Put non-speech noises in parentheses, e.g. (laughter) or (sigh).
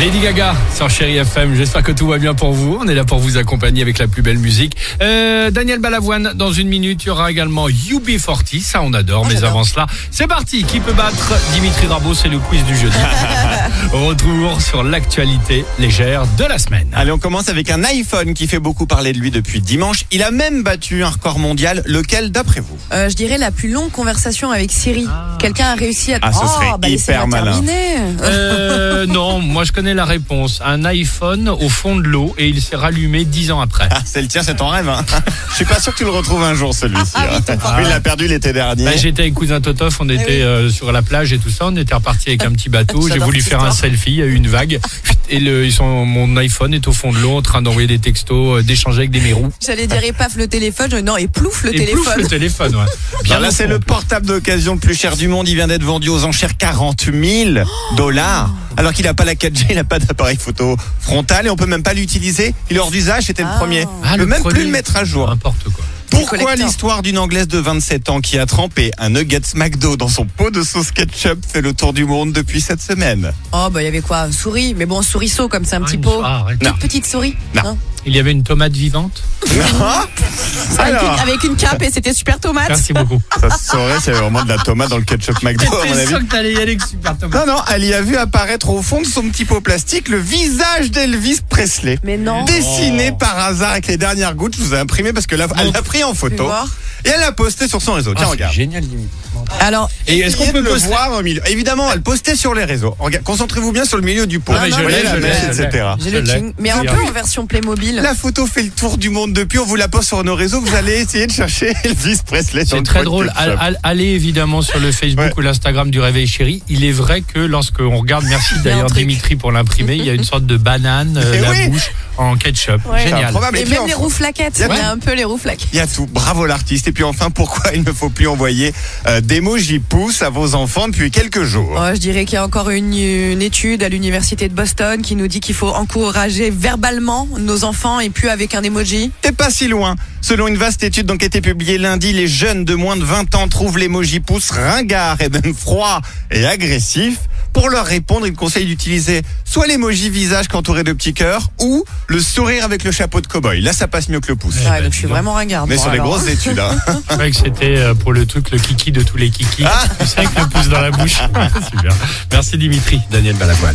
Lady Gaga sur Chéri FM. J'espère que tout va bien pour vous. On est là pour vous accompagner avec la plus belle musique. Euh, Daniel Balavoine, dans une minute, il y aura également UB40. Ça, on adore. mais avant cela, c'est parti. Qui peut battre Dimitri Rabot C'est le quiz du jeudi. (laughs) Retour sur l'actualité légère de la semaine. Allez, on commence avec un iPhone qui fait beaucoup parler de lui depuis dimanche. Il a même battu un record mondial. Lequel d'après vous? Euh, je dirais la plus longue conversation avec Siri. Quelqu'un a réussi à. Ah, ce oh, serait bah, hyper malin. Euh, non, moi je connais la réponse. Un iPhone au fond de l'eau et il s'est rallumé dix ans après. Ah, c'est le tien, c'est ton rêve. Hein Je suis pas sûr que tu le retrouves un jour celui-ci. hein. Oui, il l'a perdu l'été dernier. Bah, J'étais avec cousin Totof, on était euh, sur la plage et tout ça, on était reparti avec un petit bateau. (laughs) J'ai voulu faire un selfie, il y a eu une vague (laughs) et le, ils sont, mon iPhone est au fond de l'eau en train d'envoyer des textos, euh, d'échanger avec des mérous. J'allais dire et paf le téléphone. Non, et plouf le Et plouf, téléphone. le téléphone, ouais. (laughs) Bien là, c'est le portable d'occasion le plus cher du monde. Il vient d'être vendu aux enchères 40 000 dollars. Alors qu'il n'a pas la 4G, il n'a pas d'appareil photo frontal et on peut même pas l'utiliser. Il est hors d'usage, c'était le Ah. premier. Ah, on peut même premier. plus le mettre à jour. N'importe quoi. Pourquoi l'histoire d'une Anglaise de 27 ans qui a trempé un nuggets McDo dans son pot de sauce ketchup fait le tour du monde depuis cette semaine? Oh, bah, il y avait quoi? Souris? Mais bon, souriceau, comme c'est un Ah, petit une pot. Toute Non. petite souris. Non. Il y avait une tomate vivante? (laughs) Avec, Alors, une, avec une cape et c'était super tomate. Merci beaucoup. ça se saurait s'il y avait vraiment de la tomate dans le ketchup McDo à mon avis. sûr que t'allais y aller avec super tomate. Non, non, elle y a vu apparaître au fond de son petit pot plastique le visage d'Elvis Presley. Mais non. Dessiné Oh. par hasard avec les dernières gouttes, je vous ai imprimé parce que là, elle l'a pris en photo et elle l'a posté sur son réseau. Tiens, Ah, c'est regarde. génial, limite. Alors, Et est-ce qu'on peut le poster voir au milieu Évidemment, elle postait sur les réseaux. Concentrez-vous bien sur le milieu du pot. Ah, je l'ai, la je l'ai, mèche, etc. j'ai Je le king. Mais un peu en version Playmobil. La photo fait le tour du monde depuis. On vous la poste sur nos réseaux. Vous allez essayer de chercher Elvis Presley. C'est le très drôle. Allez évidemment sur le Facebook Ouais. ou l'Instagram du Réveil Chéri. Il est vrai que lorsqu'on regarde, merci d'ailleurs. Dimitri pour l'imprimer, il y a une sorte de banane, euh, Eh la oui. bouche en ketchup. Ouais. Génial. Et Et puis même les enfin- roues flaquettes. Il y a un peu les roues flaquettes. Il y a tout. Bravo l'artiste. Et puis enfin, pourquoi il ne faut plus envoyer euh, d'emoji pouces à vos enfants depuis quelques jours? Oh, je dirais qu'il y a encore une, une étude à l'université de Boston qui nous dit qu'il faut encourager verbalement nos enfants et plus avec un emoji. T'es pas si loin. Selon une vaste étude donc, qui a été publiée lundi, les jeunes de moins de 20 ans trouvent l'emoji pouce ringard et même froid et agressif. Pour leur répondre, ils conseillent d'utiliser soit l'emoji visage entouré de petits cœurs ou le sourire avec le chapeau de cow-boy. Là, ça passe mieux que le pouce. Ouais, donc je suis vraiment ringarde. Mais Bon, sur les alors. grosses études, hein. (laughs) Je croyais que c'était euh, pour le truc, le kiki de tous les kikis. Ah. Tu sais, avec le pouce dans la bouche. (laughs) Super. Merci Dimitri, Daniel Balavoine.